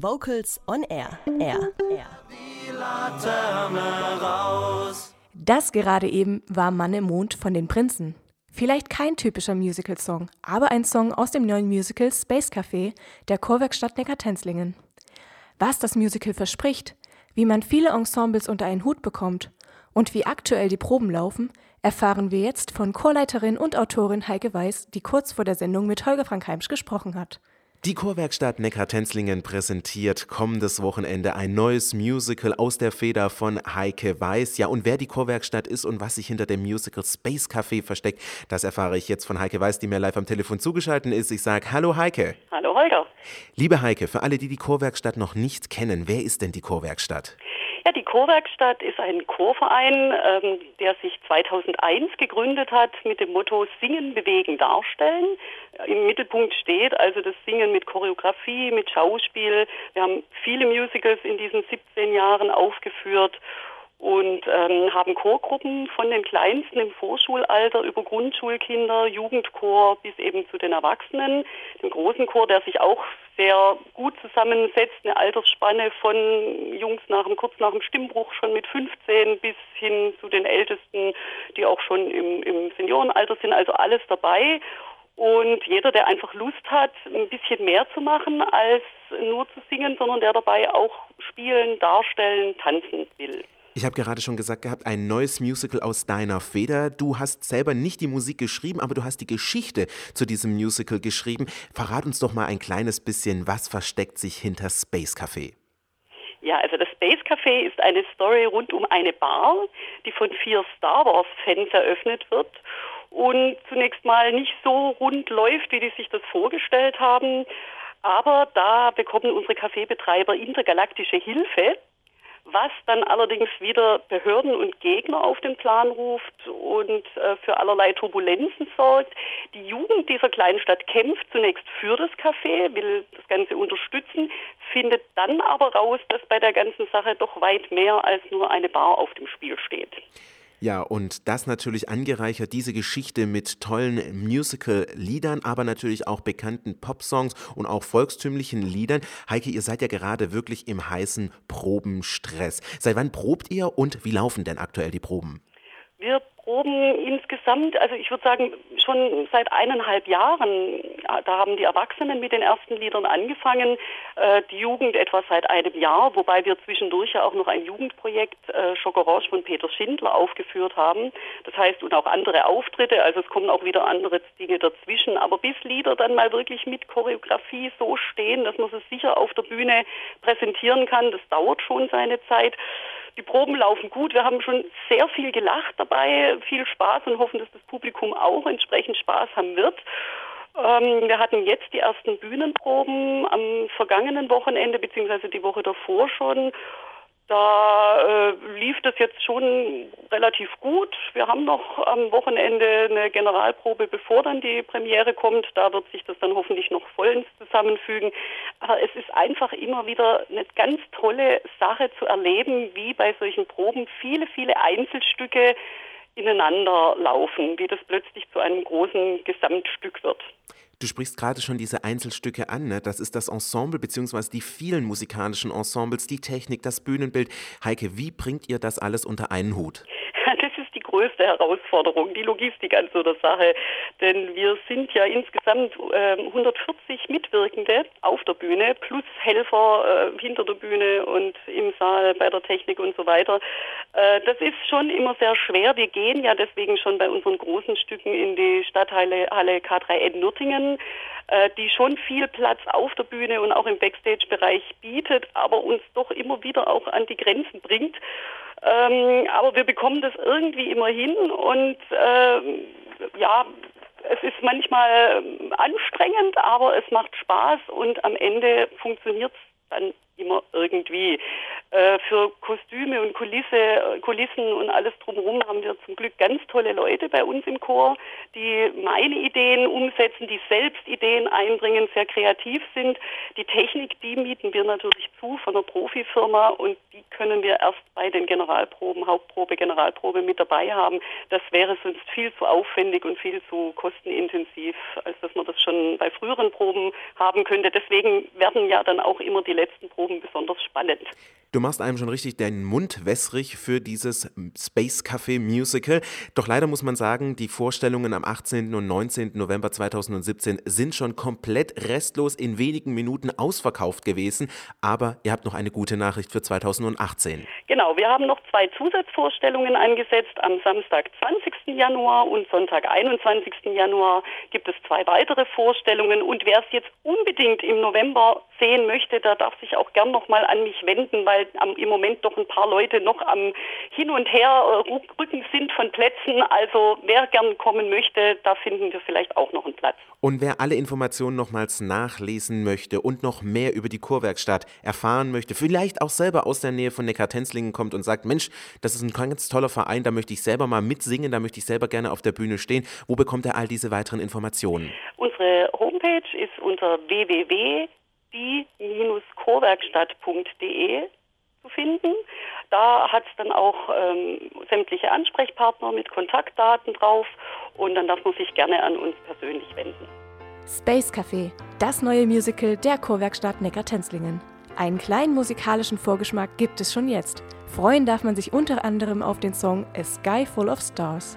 Vocals on Air. Air. Air. Das gerade eben war Mann im Mond von den Prinzen. Vielleicht kein typischer Musical-Song, aber ein Song aus dem neuen Musical Space Café der Chorwerkstatt Neckartenzlingen. Was das Musical verspricht, wie man viele Ensembles unter einen Hut bekommt und wie aktuell die Proben laufen, erfahren wir jetzt von Chorleiterin und Autorin Heike Weiß, die kurz vor der Sendung mit Holger Frank Heimsch gesprochen hat. Die Chorwerkstatt Neckar-Tenzlingen präsentiert kommendes Wochenende ein neues Musical aus der Feder von Heike Weiß. Ja, und wer die Chorwerkstatt ist und was sich hinter dem Musical Space Café versteckt, das erfahre ich jetzt von Heike Weiß, die mir live am Telefon zugeschaltet ist. Ich sage Hallo Heike. Hallo Holger. Liebe Heike, für alle, die die Chorwerkstatt noch nicht kennen, wer ist denn die Chorwerkstatt? Ja, die Chorwerkstatt ist ein Chorverein, ähm, der sich 2001 gegründet hat mit dem Motto Singen, Bewegen, Darstellen. Im Mittelpunkt steht also das Singen mit Choreografie, mit Schauspiel. Wir haben viele Musicals in diesen 17 Jahren aufgeführt und ähm, haben Chorgruppen von den Kleinsten im Vorschulalter über Grundschulkinder, Jugendchor bis eben zu den Erwachsenen. Den großen Chor, der sich auch sehr gut zusammensetzt, eine Altersspanne von Jungs nach dem, kurz nach dem Stimmbruch schon mit 15 bis hin zu den Ältesten, die auch schon im, im Seniorenalter sind, also alles dabei. Und jeder, der einfach Lust hat, ein bisschen mehr zu machen als nur zu singen, sondern der dabei auch spielen, darstellen, tanzen will. Ich habe gerade schon gesagt gehabt, ein neues Musical aus deiner Feder. Du hast selber nicht die Musik geschrieben, aber du hast die Geschichte zu diesem Musical geschrieben. Verrat uns doch mal ein kleines bisschen, was versteckt sich hinter Space Café? Ja, also das Space Café ist eine Story rund um eine Bar, die von vier Star Wars-Fans eröffnet wird und zunächst mal nicht so rund läuft, wie die sich das vorgestellt haben. Aber da bekommen unsere Kaffeebetreiber intergalaktische Hilfe was dann allerdings wieder Behörden und Gegner auf den Plan ruft und äh, für allerlei Turbulenzen sorgt. Die Jugend dieser kleinen Stadt kämpft zunächst für das Café, will das Ganze unterstützen, findet dann aber raus, dass bei der ganzen Sache doch weit mehr als nur eine Bar auf dem Spiel steht. Ja, und das natürlich angereichert, diese Geschichte mit tollen Musical-Liedern, aber natürlich auch bekannten Popsongs und auch volkstümlichen Liedern. Heike, ihr seid ja gerade wirklich im heißen Probenstress. Seit wann probt ihr und wie laufen denn aktuell die Proben? Wir proben insgesamt, also ich würde sagen, schon seit eineinhalb Jahren. Da haben die Erwachsenen mit den ersten Liedern angefangen, äh, die Jugend etwa seit einem Jahr, wobei wir zwischendurch ja auch noch ein Jugendprojekt äh, Schokorange von Peter Schindler aufgeführt haben. Das heißt, und auch andere Auftritte, also es kommen auch wieder andere Dinge dazwischen. Aber bis Lieder dann mal wirklich mit Choreografie so stehen, dass man sie sicher auf der Bühne präsentieren kann, das dauert schon seine Zeit. Die Proben laufen gut. Wir haben schon sehr viel gelacht dabei, viel Spaß und hoffen, dass das Publikum auch entsprechend Spaß haben wird. Ähm, wir hatten jetzt die ersten Bühnenproben am vergangenen Wochenende beziehungsweise die Woche davor schon da äh, lief das jetzt schon relativ gut. Wir haben noch am Wochenende eine Generalprobe, bevor dann die Premiere kommt. Da wird sich das dann hoffentlich noch vollends zusammenfügen. Aber es ist einfach immer wieder eine ganz tolle Sache zu erleben, wie bei solchen Proben viele, viele Einzelstücke ineinander laufen, wie das plötzlich zu einem großen Gesamtstück wird. Du sprichst gerade schon diese Einzelstücke an, ne? das ist das Ensemble beziehungsweise die vielen musikalischen Ensembles, die Technik, das Bühnenbild. Heike, wie bringt ihr das alles unter einen Hut? Größte Herausforderung, die Logistik an so einer Sache. Denn wir sind ja insgesamt äh, 140 Mitwirkende auf der Bühne plus Helfer äh, hinter der Bühne und im Saal bei der Technik und so weiter. Äh, das ist schon immer sehr schwer. Wir gehen ja deswegen schon bei unseren großen Stücken in die Stadthalle Halle K3N Nürtingen äh, die schon viel Platz auf der Bühne und auch im Backstage-Bereich bietet, aber uns doch immer wieder auch an die Grenzen bringt. Ähm, aber wir bekommen das irgendwie immer hin und ähm, ja, es ist manchmal anstrengend, aber es macht Spaß und am Ende funktioniert es dann immer irgendwie. Äh, für Kostüme und Kulisse, äh, Kulissen und alles drumherum haben wir zum Glück ganz tolle Leute bei uns im Chor, die meine Ideen umsetzen, die selbst Ideen einbringen, sehr kreativ sind. Die Technik, die mieten wir natürlich zu von einer Profifirma und die können wir erst bei den Generalproben, Hauptprobe, Generalprobe mit dabei haben. Das wäre sonst viel zu aufwendig und viel zu kostenintensiv, als dass man das schon bei früheren Proben haben könnte. Deswegen werden ja dann auch immer die letzten Proben besonders spannend. Du machst einem schon richtig den Mund wässrig für dieses Space Café Musical. Doch leider muss man sagen, die Vorstellungen am 18. und 19. November 2017 sind schon komplett restlos in wenigen Minuten ausverkauft gewesen. Aber ihr habt noch eine gute Nachricht für 2018. Genau, wir haben noch zwei Zusatzvorstellungen angesetzt. Am Samstag, 20. Januar und Sonntag, 21. Januar gibt es zwei weitere Vorstellungen. Und wer es jetzt unbedingt im November sehen möchte, der darf sich auch gern nochmal an mich wenden, weil am, im Moment doch ein paar Leute noch am Hin und Her äh, rücken sind von Plätzen. Also wer gern kommen möchte, da finden wir vielleicht auch noch einen Platz. Und wer alle Informationen nochmals nachlesen möchte und noch mehr über die Kurwerkstatt erfahren möchte, vielleicht auch selber aus der Nähe von Neckar-Tenzlingen kommt und sagt, Mensch, das ist ein ganz toller Verein, da möchte ich selber mal mitsingen, da möchte ich selber gerne auf der Bühne stehen. Wo bekommt er all diese weiteren Informationen? Unsere Homepage ist unter www.die-chorwerkstatt.de zu finden. Da hat es dann auch ähm, sämtliche Ansprechpartner mit Kontaktdaten drauf und dann darf man sich gerne an uns persönlich wenden. Space Café, das neue Musical der Chorwerkstatt Neckar-Tenzlingen. Einen kleinen musikalischen Vorgeschmack gibt es schon jetzt. Freuen darf man sich unter anderem auf den Song A Sky Full of Stars.